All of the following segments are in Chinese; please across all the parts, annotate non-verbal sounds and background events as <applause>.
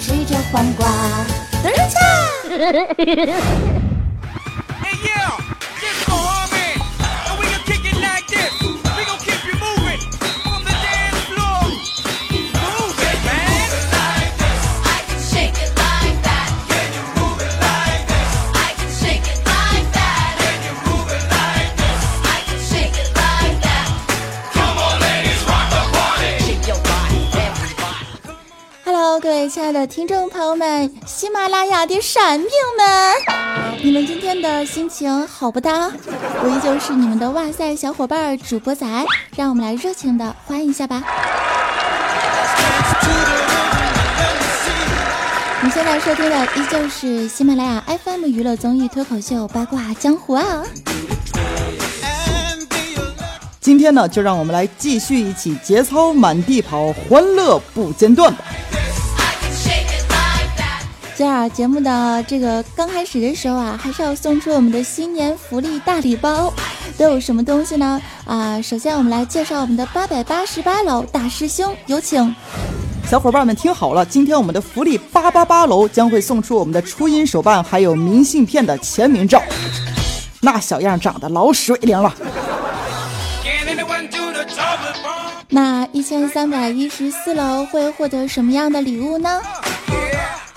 吃着黄瓜。等一下。的听众朋友们，喜马拉雅的闪屏们，你们今天的心情好不哒？我依旧是你们的哇塞小伙伴主播仔，让我们来热情的欢迎一下吧。你现在收听的依旧是喜马拉雅 FM 娱乐综艺脱口秀八卦江湖啊。今天呢，就让我们来继续一起节操满地跑，欢乐不间断吧。这样节目的这个刚开始的时候啊，还是要送出我们的新年福利大礼包，都有什么东西呢？啊，首先我们来介绍我们的八百八十八楼大师兄，有请。小伙伴们听好了，今天我们的福利八八八楼将会送出我们的初音手办，还有明信片的签名照，那小样长得老水灵了。那一千三百一十四楼会获得什么样的礼物呢？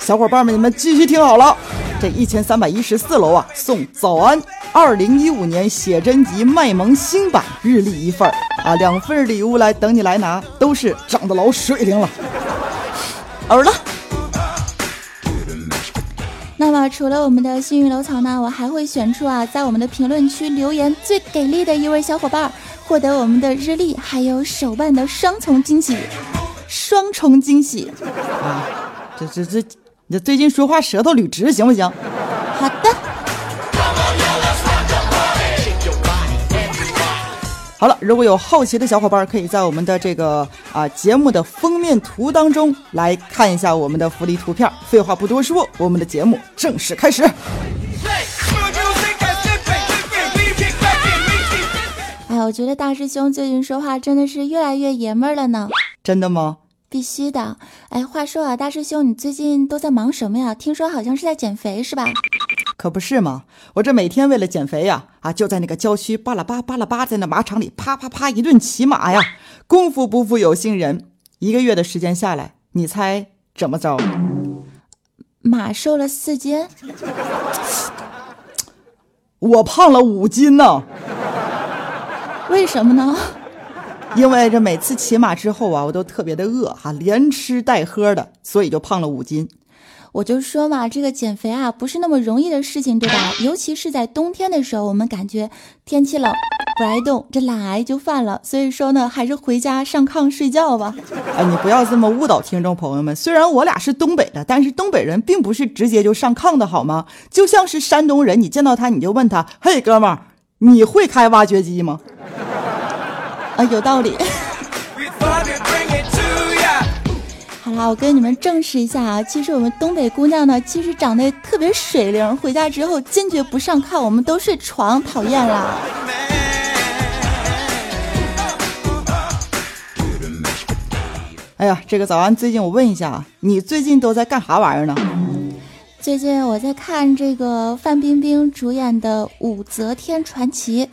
小伙伴们，你们继续听好了，这一千三百一十四楼啊，送早安二零一五年写真集卖萌新版日历一份儿啊，两份礼物来等你来拿，都是长得老水灵了。儿了。那么除了我们的幸运楼层呢，我还会选出啊，在我们的评论区留言最给力的一位小伙伴，获得我们的日历还有手办的双重惊喜，双重惊喜啊！这这这。你最近说话舌头捋直行不行？好的。好了，如果有好奇的小伙伴，可以在我们的这个啊节目的封面图当中来看一下我们的福利图片。废话不多说，我们的节目正式开始。哎，我觉得大师兄最近说话真的是越来越爷们儿了呢。真的吗？必须的，哎，话说啊，大师兄，你最近都在忙什么呀？听说好像是在减肥，是吧？可不是嘛，我这每天为了减肥呀，啊，就在那个郊区巴拉巴巴拉巴，在那马场里啪啪啪一顿骑马呀，功夫不负有心人，一个月的时间下来，你猜怎么着？马瘦了四斤，我胖了五斤呢。为什么呢？<laughs> 因为这每次骑马之后啊，我都特别的饿哈，连吃带喝的，所以就胖了五斤。我就说嘛，这个减肥啊，不是那么容易的事情，对吧？<laughs> 尤其是在冬天的时候，我们感觉天气冷，不爱动，这懒癌就犯了。所以说呢，还是回家上炕睡觉吧。<laughs> 哎，你不要这么误导听众朋友们。虽然我俩是东北的，但是东北人并不是直接就上炕的好吗？就像是山东人，你见到他你就问他：“嘿，哥们儿，你会开挖掘机吗？”啊，有道理。<laughs> 好啦，我跟你们证实一下啊，其实我们东北姑娘呢，其实长得特别水灵，回家之后坚决不上炕，我们都睡床，讨厌啦。<laughs> 哎呀，这个早安，最近我问一下，你最近都在干啥玩意儿呢？最近我在看这个范冰冰主演的《武则天传奇》。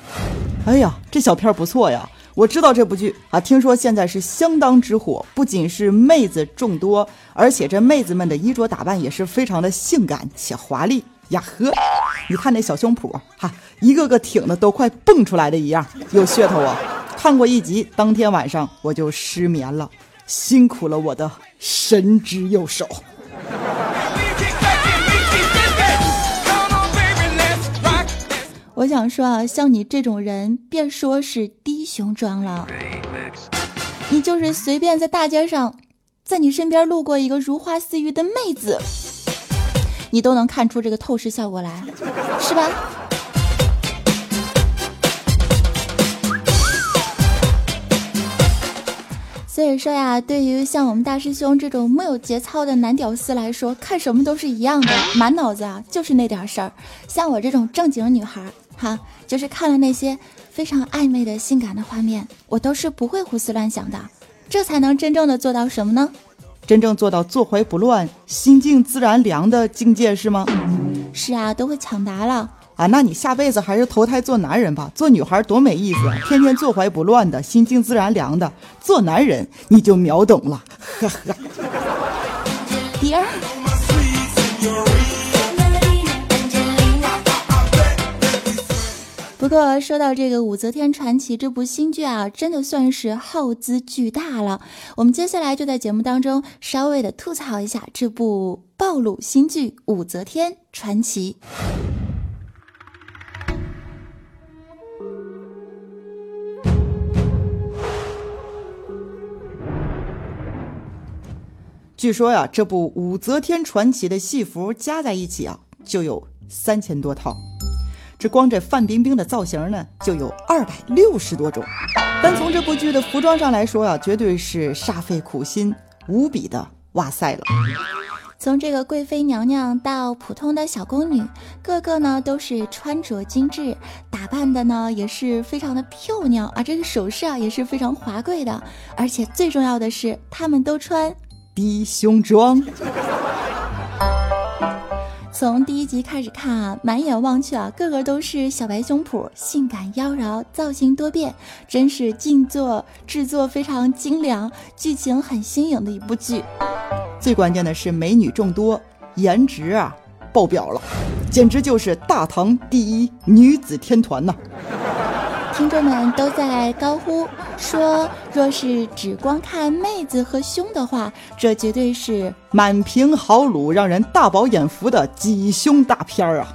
哎呀，这小片不错呀。我知道这部剧啊，听说现在是相当之火，不仅是妹子众多，而且这妹子们的衣着打扮也是非常的性感且华丽呀呵！你看那小胸脯，哈，一个个挺的都快蹦出来的一样，有噱头啊！看过一集，当天晚上我就失眠了，辛苦了我的神之右手。我想说啊，像你这种人，别说是低胸装了，你就是随便在大街上，在你身边路过一个如花似玉的妹子，你都能看出这个透视效果来，是吧？所以说呀，对于像我们大师兄这种没有节操的男屌丝来说，看什么都是一样的，满脑子啊就是那点事儿。像我这种正经女孩。哈，就是看了那些非常暧昧的性感的画面，我都是不会胡思乱想的。这才能真正的做到什么呢？真正做到坐怀不乱、心静自然凉的境界是吗？是啊，都会抢答了啊！那你下辈子还是投胎做男人吧，做女孩多没意思啊！天天坐怀不乱的，心静自然凉的，做男人你就秒懂了，呵呵。第二。过说到这个《武则天传奇》这部新剧啊，真的算是耗资巨大了。我们接下来就在节目当中稍微的吐槽一下这部暴露新剧《武则天传奇》。据说呀，这部《武则天传奇》的戏服加在一起啊，就有三千多套。这光这范冰冰的造型呢，就有二百六十多种。单从这部剧的服装上来说啊，绝对是煞费苦心，无比的哇塞了。从这个贵妃娘娘到普通的小宫女，个个呢都是穿着精致，打扮的呢也是非常的漂亮啊。这个首饰啊也是非常华贵的，而且最重要的是，她们都穿低胸装。从第一集开始看啊，满眼望去啊，个个都是小白胸脯，性感妖娆，造型多变，真是静坐制作非常精良，剧情很新颖的一部剧。最关键的是美女众多，颜值啊爆表了，简直就是大唐第一女子天团呐！听众们都在高呼说：“若是只光看妹子和胸的话，这绝对是满屏好卤，让人大饱眼福的挤胸大片儿啊！”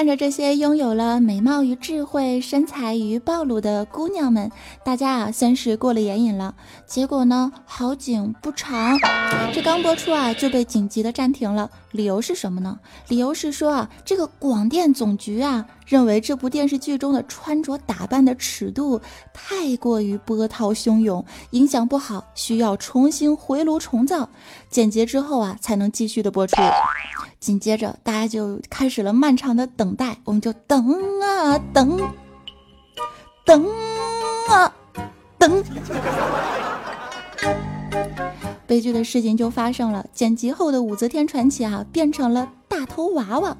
看着这些拥有了美貌与智慧、身材与暴露的姑娘们，大家啊算是过了眼瘾了。结果呢，好景不长，这刚播出啊就被紧急的暂停了。理由是什么呢？理由是说啊，这个广电总局啊认为这部电视剧中的穿着打扮的尺度太过于波涛汹涌，影响不好，需要重新回炉重造，剪辑之后啊才能继续的播出。紧接着，大家就开始了漫长的等待。我们就等啊等，等啊等，悲剧的事情就发生了。剪辑后的《武则天传奇》啊，变成了大头娃娃。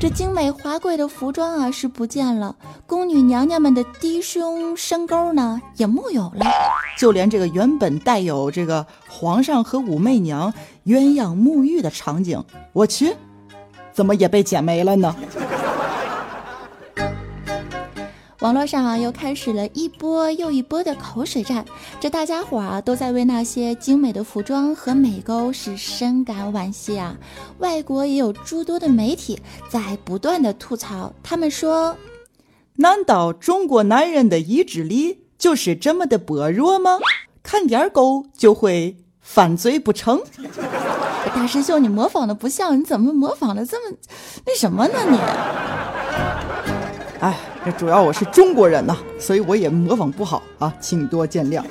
这精美华贵的服装啊是不见了，宫女娘娘们的低胸深沟呢也木有了，就连这个原本带有这个皇上和武媚娘鸳鸯沐浴的场景，我去，怎么也被剪没了呢？网络上啊，又开始了一波又一波的口水战。这大家伙啊，都在为那些精美的服装和美沟是深感惋惜啊。外国也有诸多的媒体在不断的吐槽，他们说：“难道中国男人的意志力就是这么的薄弱吗？看点狗就会犯罪不成？” <laughs> 大师兄，你模仿的不像，你怎么模仿的这么那什么呢？你？哎，这主要我是中国人呐，所以我也模仿不好啊，请多见谅。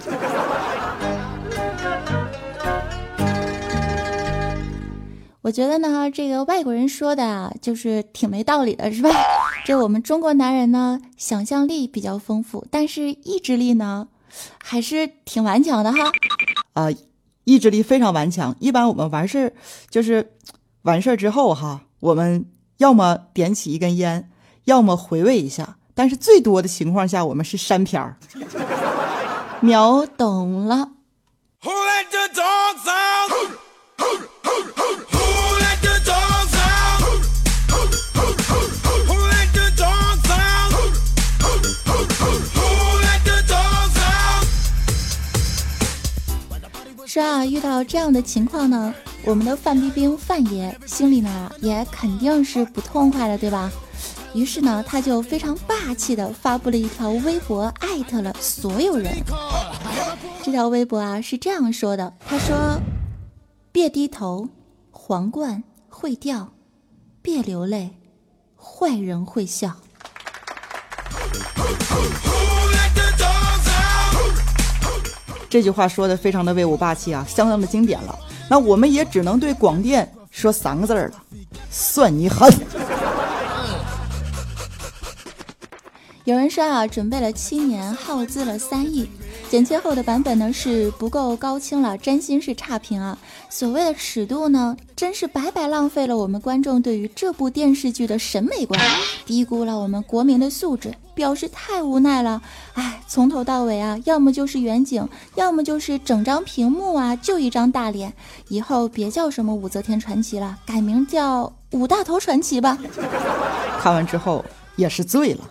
我觉得呢，这个外国人说的啊就是挺没道理的，是吧？<laughs> 这我们中国男人呢，想象力比较丰富，但是意志力呢，还是挺顽强的哈。啊，意志力非常顽强。一般我们完事儿就是完事儿之后哈，我们要么点起一根烟。要么回味一下，但是最多的情况下，我们是删片儿。<laughs> 秒懂了。说啊，遇到这样的情况呢，我们的范冰冰范爷心里呢也肯定是不痛快的，对吧？于是呢，他就非常霸气的发布了一条微博，艾特了所有人。这条微博啊是这样说的：“他说，别低头，皇冠会掉；别流泪，坏人会笑。”这句话说的非常的威武霸气啊，相当的经典了。那我们也只能对广电说三个字了：算你狠。有人说啊，准备了七年，耗资了三亿，剪切后的版本呢是不够高清了，真心是差评啊！所谓的尺度呢，真是白白浪费了我们观众对于这部电视剧的审美观，低估了我们国民的素质，表示太无奈了。哎，从头到尾啊，要么就是远景，要么就是整张屏幕啊，就一张大脸。以后别叫什么武则天传奇了，改名叫五大头传奇吧。看完之后也是醉了。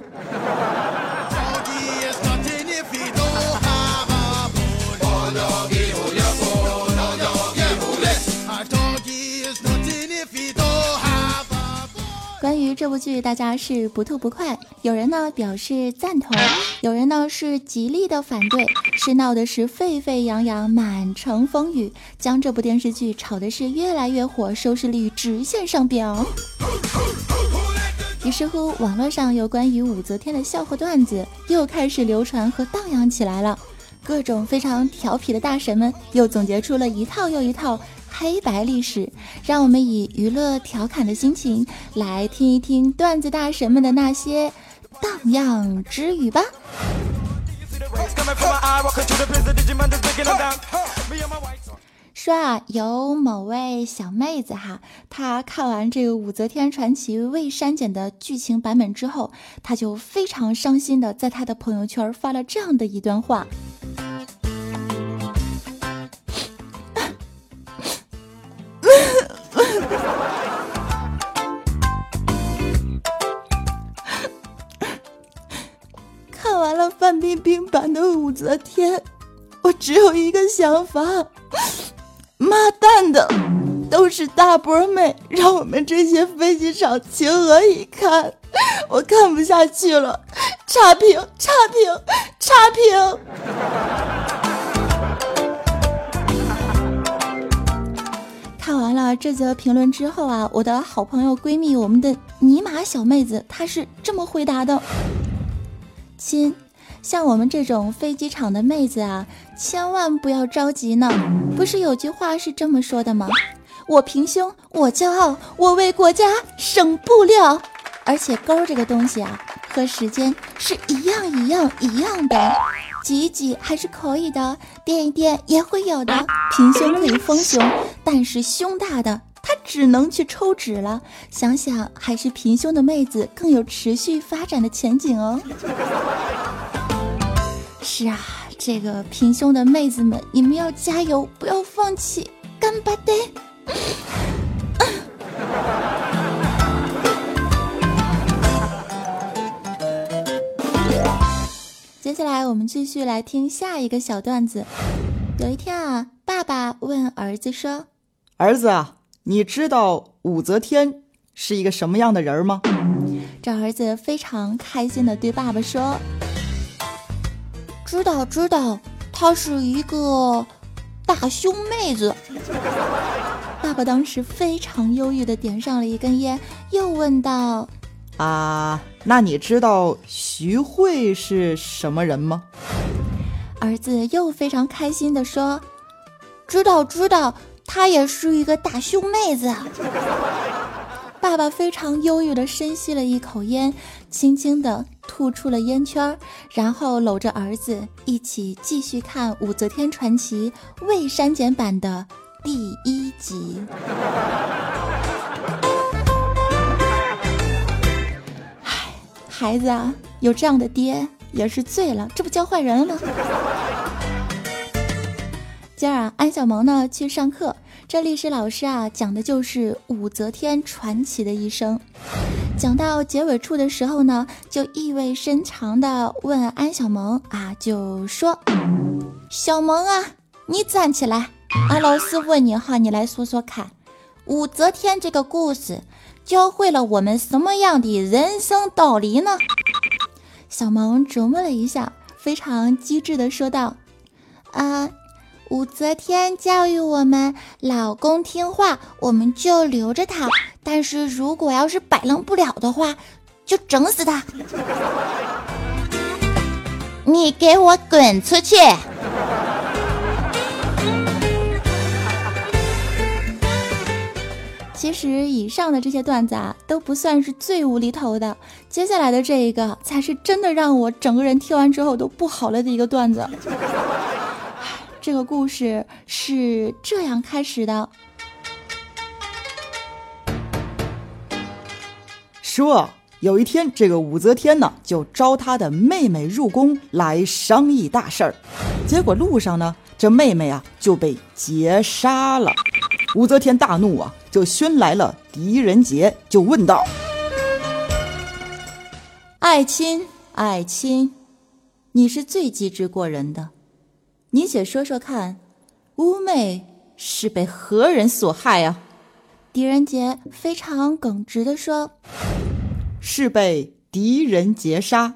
关于这部剧，大家是不吐不快。有人呢表示赞同，有人呢是极力的反对，是闹的是沸沸扬扬，满城风雨，将这部电视剧炒的是越来越火，收视率直线上飙。于是乎，网络上有关于武则天的笑话段子又开始流传和荡漾起来了，各种非常调皮的大神们又总结出了一套又一套。黑白历史，让我们以娱乐调侃的心情来听一听段子大神们的那些荡漾之语吧。说啊，有某位小妹子哈，她看完这个《武则天传奇》未删减的剧情版本之后，她就非常伤心的在她的朋友圈发了这样的一段话。的武则天，我只有一个想法：妈蛋的，都是大波妹，让我们这些飞机场情何以堪？我看不下去了，差评，差评，差评！看完了这则评论之后啊，我的好朋友闺蜜，我们的尼玛小妹子，她是这么回答的：亲，像我们这种飞机场的妹子啊，千万不要着急呢。不是有句话是这么说的吗？我平胸，我骄傲，我为国家省布料。而且沟这个东西啊，和时间是一样一样一样的。挤一挤还是可以的，垫一垫也会有的。平胸可以丰胸，但是胸大的他只能去抽脂了。想想还是平胸的妹子更有持续发展的前景哦。是啊，这个平胸的妹子们，你们要加油，不要放弃，干巴爹！接下来我们继续来听下一个小段子。有一天啊，爸爸问儿子说：“儿子啊，你知道武则天是一个什么样的人吗？”这儿子非常开心的对爸爸说：“知道，知道，她是一个大胸妹子。<laughs> ”爸爸当时非常忧郁的点上了一根烟，又问道。啊，那你知道徐慧是什么人吗？儿子又非常开心的说：“知道，知道，她也是一个大胸妹子。<laughs> ”爸爸非常忧郁的深吸了一口烟，轻轻的吐出了烟圈，然后搂着儿子一起继续看《武则天传奇》未删减版的第一集。孩子啊，有这样的爹也是醉了，这不教坏人了吗？今儿啊，安小萌呢去上课，这历史老师啊讲的就是武则天传奇的一生。讲到结尾处的时候呢，就意味深长的问安小萌啊，就说：“小萌啊，你站起来，俺老师问你哈，你来说说看，武则天这个故事。”教会了我们什么样的人生道理呢？小萌琢磨了一下，非常机智的说道：“啊，武则天教育我们，老公听话，我们就留着他；但是如果要是摆弄不了的话，就整死他。<laughs> 你给我滚出去！”其其实以上的这些段子啊，都不算是最无厘头的，接下来的这一个才是真的让我整个人听完之后都不好了的一个段子。这个故事是这样开始的：说有一天，这个武则天呢，就招她的妹妹入宫来商议大事儿，结果路上呢，这妹妹啊就被劫杀了。武则天大怒啊，就宣来了狄仁杰，就问道：“爱卿，爱卿，你是最机智过人的，你且说说看，乌妹是被何人所害啊？”狄仁杰非常耿直的说：“是被狄仁杰杀。”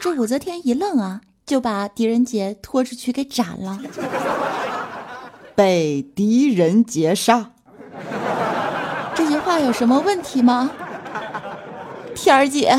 这武则天一愣啊，就把狄仁杰拖出去给斩了。被狄仁杰杀，这句话有什么问题吗？天儿姐。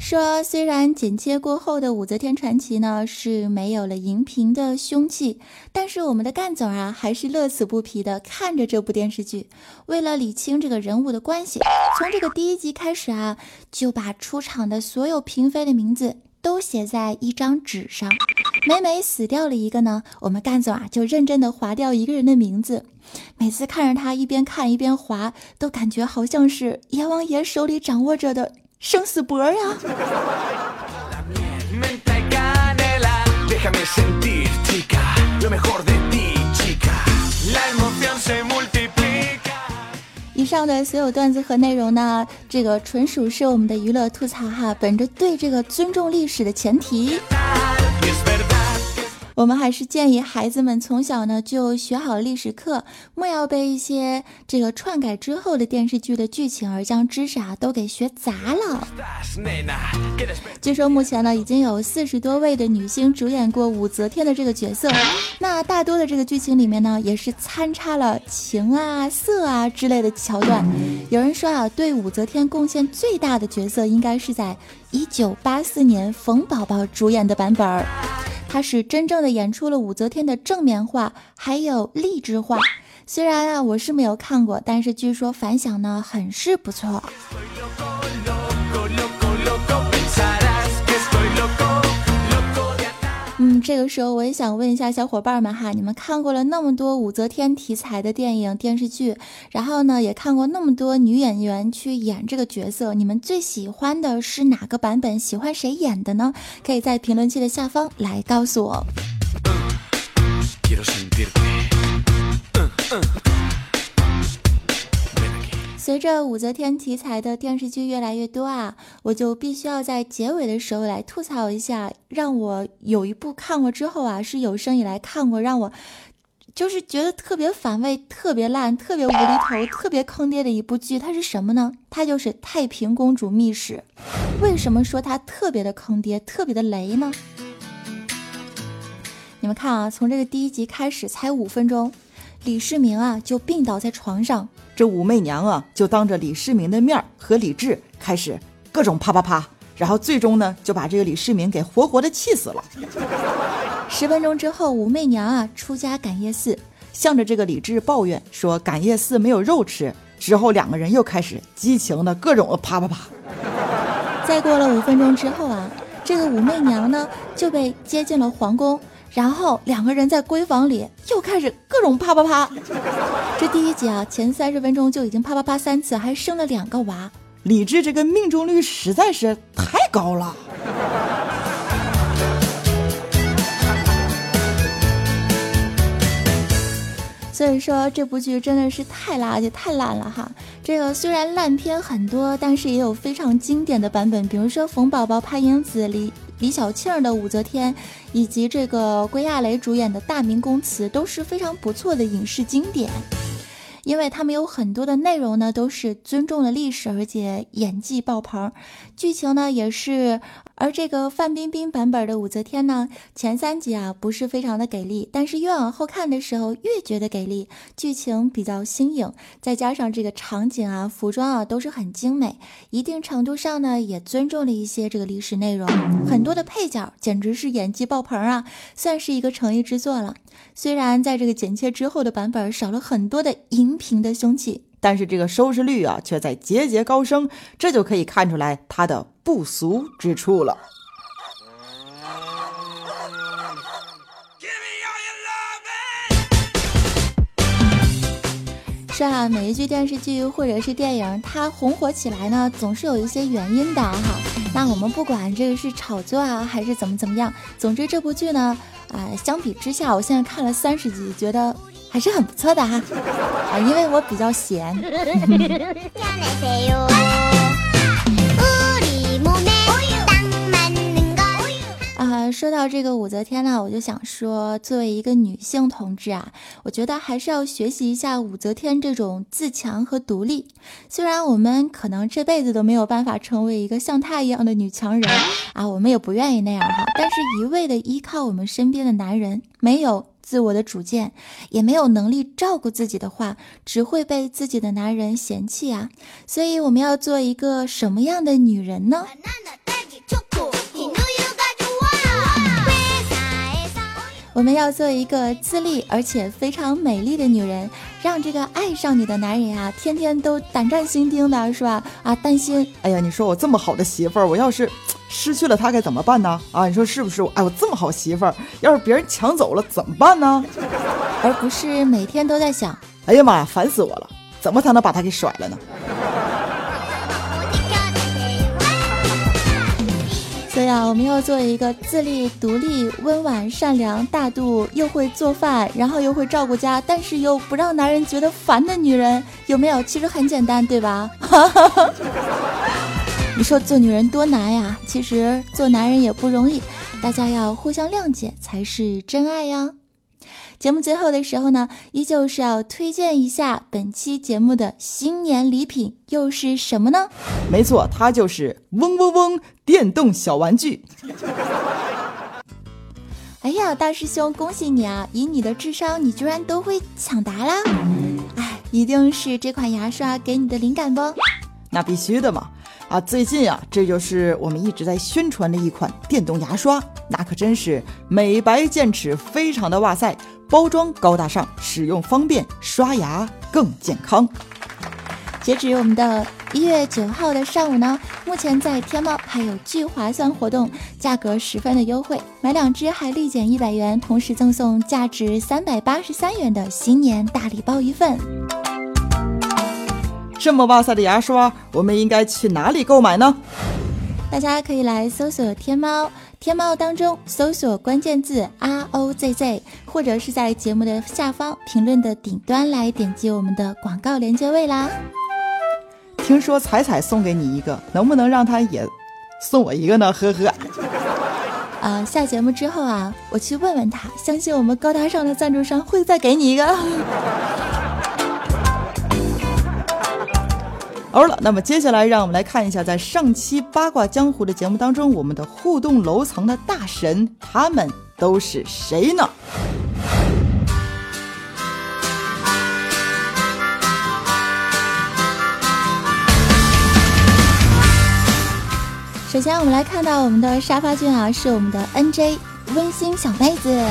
说，虽然剪切过后的武则天传奇呢是没有了荧屏的凶器，但是我们的干总啊还是乐此不疲的看着这部电视剧。为了理清这个人物的关系，从这个第一集开始啊，就把出场的所有嫔妃的名字都写在一张纸上。每每死掉了一个呢，我们干总啊就认真的划掉一个人的名字。每次看着他一边看一边划，都感觉好像是阎王爷手里掌握着的。生死簿呀！以上的所有段子和内容呢，这个纯属是我们的娱乐吐槽哈，本着对这个尊重历史的前提。我们还是建议孩子们从小呢就学好历史课，莫要被一些这个篡改之后的电视剧的剧情而将知识啊都给学杂了。据说目前呢已经有四十多位的女星主演过武则天的这个角色，那大多的这个剧情里面呢也是参差了情啊、色啊之类的桥段。有人说啊，对武则天贡献最大的角色应该是在一九八四年冯宝宝主演的版本儿。他是真正的演出了武则天的正面画，还有励志画。虽然啊，我是没有看过，但是据说反响呢很是不错。这个时候我也想问一下小伙伴们哈，你们看过了那么多武则天题材的电影电视剧，然后呢也看过那么多女演员去演这个角色，你们最喜欢的是哪个版本？喜欢谁演的呢？可以在评论区的下方来告诉我。随着武则天题材的电视剧越来越多啊，我就必须要在结尾的时候来吐槽一下，让我有一部看过之后啊，是有生以来看过让我就是觉得特别反胃、特别烂、特别无厘头、特别坑爹的一部剧，它是什么呢？它就是《太平公主秘史》。为什么说它特别的坑爹、特别的雷呢？你们看啊，从这个第一集开始才五分钟。李世民啊，就病倒在床上。这武媚娘啊，就当着李世民的面和李治开始各种啪啪啪，然后最终呢，就把这个李世民给活活的气死了。十分钟之后，武媚娘啊出家感业寺，向着这个李治抱怨说感业寺没有肉吃。之后两个人又开始激情的各种的啪啪啪。再过了五分钟之后啊，这个武媚娘呢就被接进了皇宫。然后两个人在闺房里又开始各种啪啪啪。这第一集啊，前三十分钟就已经啪啪啪三次，还生了两个娃。李治这个命中率实在是太高了。所以说这部剧真的是太垃圾、太烂了哈。这个虽然烂片很多，但是也有非常经典的版本，比如说冯宝宝、潘英子、李。李小庆的武则天，以及这个归亚蕾主演的《大明宫词》都是非常不错的影视经典，因为他们有很多的内容呢都是尊重了历史，而且演技爆棚，剧情呢也是而这个范冰冰版本的武则天呢，前三集啊不是非常的给力，但是越往后看的时候越觉得给力，剧情比较新颖，再加上这个场景啊、服装啊都是很精美，一定程度上呢也尊重了一些这个历史内容，很多的配角简直是演技爆棚啊，算是一个诚意之作了。虽然在这个剪切之后的版本少了很多的荧屏的凶器。但是这个收视率啊，却在节节高升，这就可以看出来它的不俗之处了。是啊，每一句电视剧或者是电影，它红火起来呢，总是有一些原因的哈。那我们不管这个是炒作啊，还是怎么怎么样，总之这部剧呢，啊，相比之下，我现在看了三十集，觉得。还是很不错的哈，啊，因为我比较闲。啊，说到这个武则天呢，我就想说，作为一个女性同志啊，我觉得还是要学习一下武则天这种自强和独立。虽然我们可能这辈子都没有办法成为一个像她一样的女强人啊，我们也不愿意那样哈，但是一味的依靠我们身边的男人，没有。自我的主见，也没有能力照顾自己的话，只会被自己的男人嫌弃啊！所以我们要做一个什么样的女人呢？我们要做一个自立而且非常美丽的女人，让这个爱上你的男人啊，天天都胆战心惊的，是吧？啊，担心！哎呀，你说我这么好的媳妇儿，我要是……失去了她该怎么办呢？啊，你说是不是？哎，我这么好媳妇儿，要是别人抢走了怎么办呢？而不是每天都在想，哎呀妈呀，烦死我了！怎么才能把她给甩了呢？对呀，我们要做一个自立、独立、温婉、善良、大度，又会做饭，然后又会照顾家，但是又不让男人觉得烦的女人，有没有？其实很简单，对吧？<laughs> 你说做女人多难呀？其实做男人也不容易，大家要互相谅解才是真爱呀。节目最后的时候呢，依旧是要推荐一下本期节目的新年礼品，又是什么呢？没错，它就是嗡嗡嗡电动小玩具。<laughs> 哎呀，大师兄，恭喜你啊！以你的智商，你居然都会抢答啦！哎，一定是这款牙刷给你的灵感不？那必须的嘛。啊，最近啊，这就是我们一直在宣传的一款电动牙刷，那可真是美白健齿，非常的哇塞！包装高大上，使用方便，刷牙更健康。截止我们的一月九号的上午呢，目前在天猫还有巨划算活动，价格十分的优惠，买两支还立减一百元，同时赠送价值三百八十三元的新年大礼包一份。这么哇塞的牙刷，我们应该去哪里购买呢？大家可以来搜索天猫，天猫当中搜索关键字 R O Z Z，或者是在节目的下方评论的顶端来点击我们的广告连接位啦。听说彩彩送给你一个，能不能让他也送我一个呢？呵呵。啊，<laughs> 下节目之后啊，我去问问他，相信我们高大上的赞助商会再给你一个。好了，那么接下来让我们来看一下，在上期八卦江湖的节目当中，我们的互动楼层的大神他们都是谁呢？首先，我们来看到我们的沙发君啊，是我们的 NJ 温馨小妹子。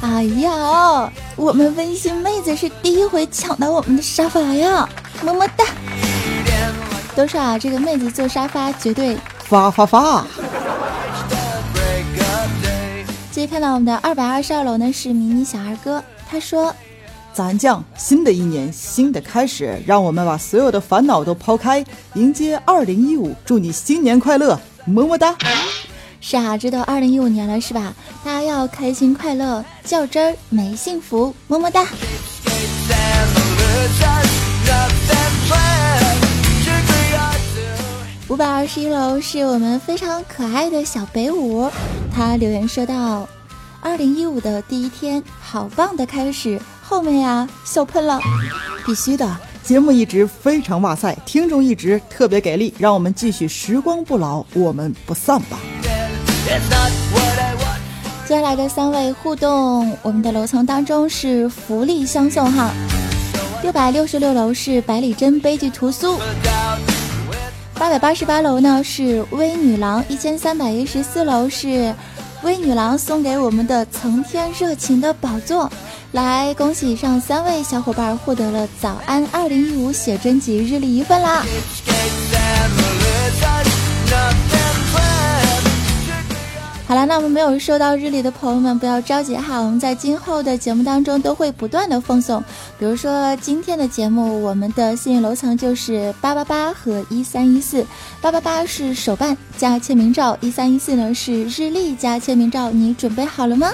哎呀，我们温馨妹子是第一回抢到我们的沙发呀，么么哒！都说啊，这个妹子坐沙发绝对发发发。接看到我们的二百二十二楼呢，是迷你小二哥，他说：“早安酱，新的一年新的开始，让我们把所有的烦恼都抛开，迎接二零一五，祝你新年快乐，么么哒。”是啊，这都二零一五年了，是吧？大家要开心快乐，较真儿没幸福，么么哒。五百二十一楼是我们非常可爱的小北舞，他留言说道：“二零一五的第一天，好棒的开始，后面呀笑喷了，必须的，节目一直非常哇塞，听众一直特别给力，让我们继续时光不老，我们不散吧。”接下来的三位互动，我们的楼层当中是福利相送哈。六百六十六楼是百里真悲剧屠苏，八百八十八楼呢是微女郎，一千三百一十四楼是微女郎送给我们的层天热情的宝座，来恭喜以上三位小伙伴获得了早安二零一五写真集日历一份啦。好了，那我们没有收到日历的朋友们不要着急哈，我们在今后的节目当中都会不断的奉送。比如说今天的节目，我们的幸运楼层就是八八八和一三一四，八八八是手办加签名照，一三一四呢是日历加签名照，你准备好了吗？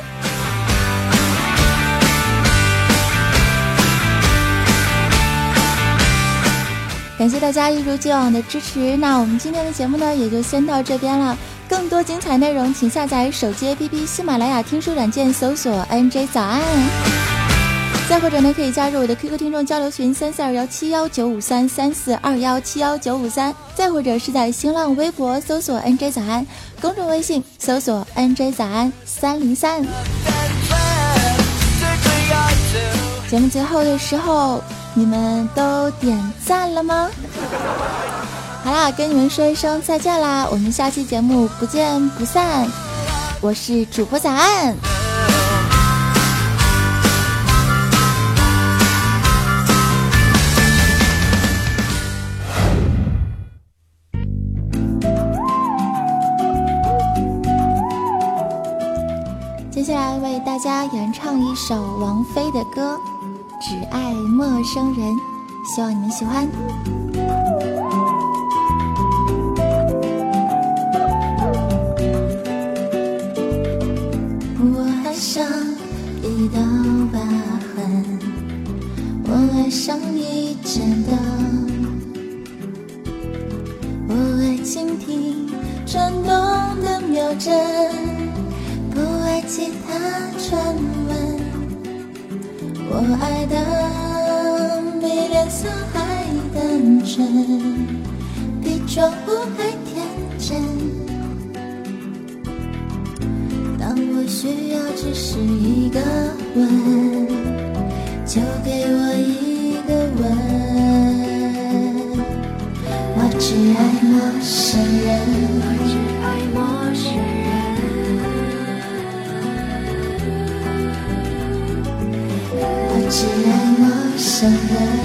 感谢大家一如既往的支持，那我们今天的节目呢也就先到这边了。更多精彩内容，请下载手机 APP 喜马拉雅听书软件，搜索 NJ 早安。再或者呢，可以加入我的 QQ 听众交流群三四二幺七幺九五三三四二幺七幺九五三。再或者是在新浪微博搜索 NJ 早安，公众微信搜索 NJ 早安三零三。节目最后的时候，你们都点赞了吗？<laughs> 好啦，跟你们说一声再见啦！我们下期节目不见不散。我是主播早安。大家演唱一首王菲的歌《只爱陌生人》，希望你们喜欢。我爱上一道疤痕，我爱上一盏灯，我爱倾听转动的秒针，其他传闻。我爱的比脸色还单纯，比窗户还天真。当我需要只是一个吻，就给我一。个吻，我只爱陌生人，陌生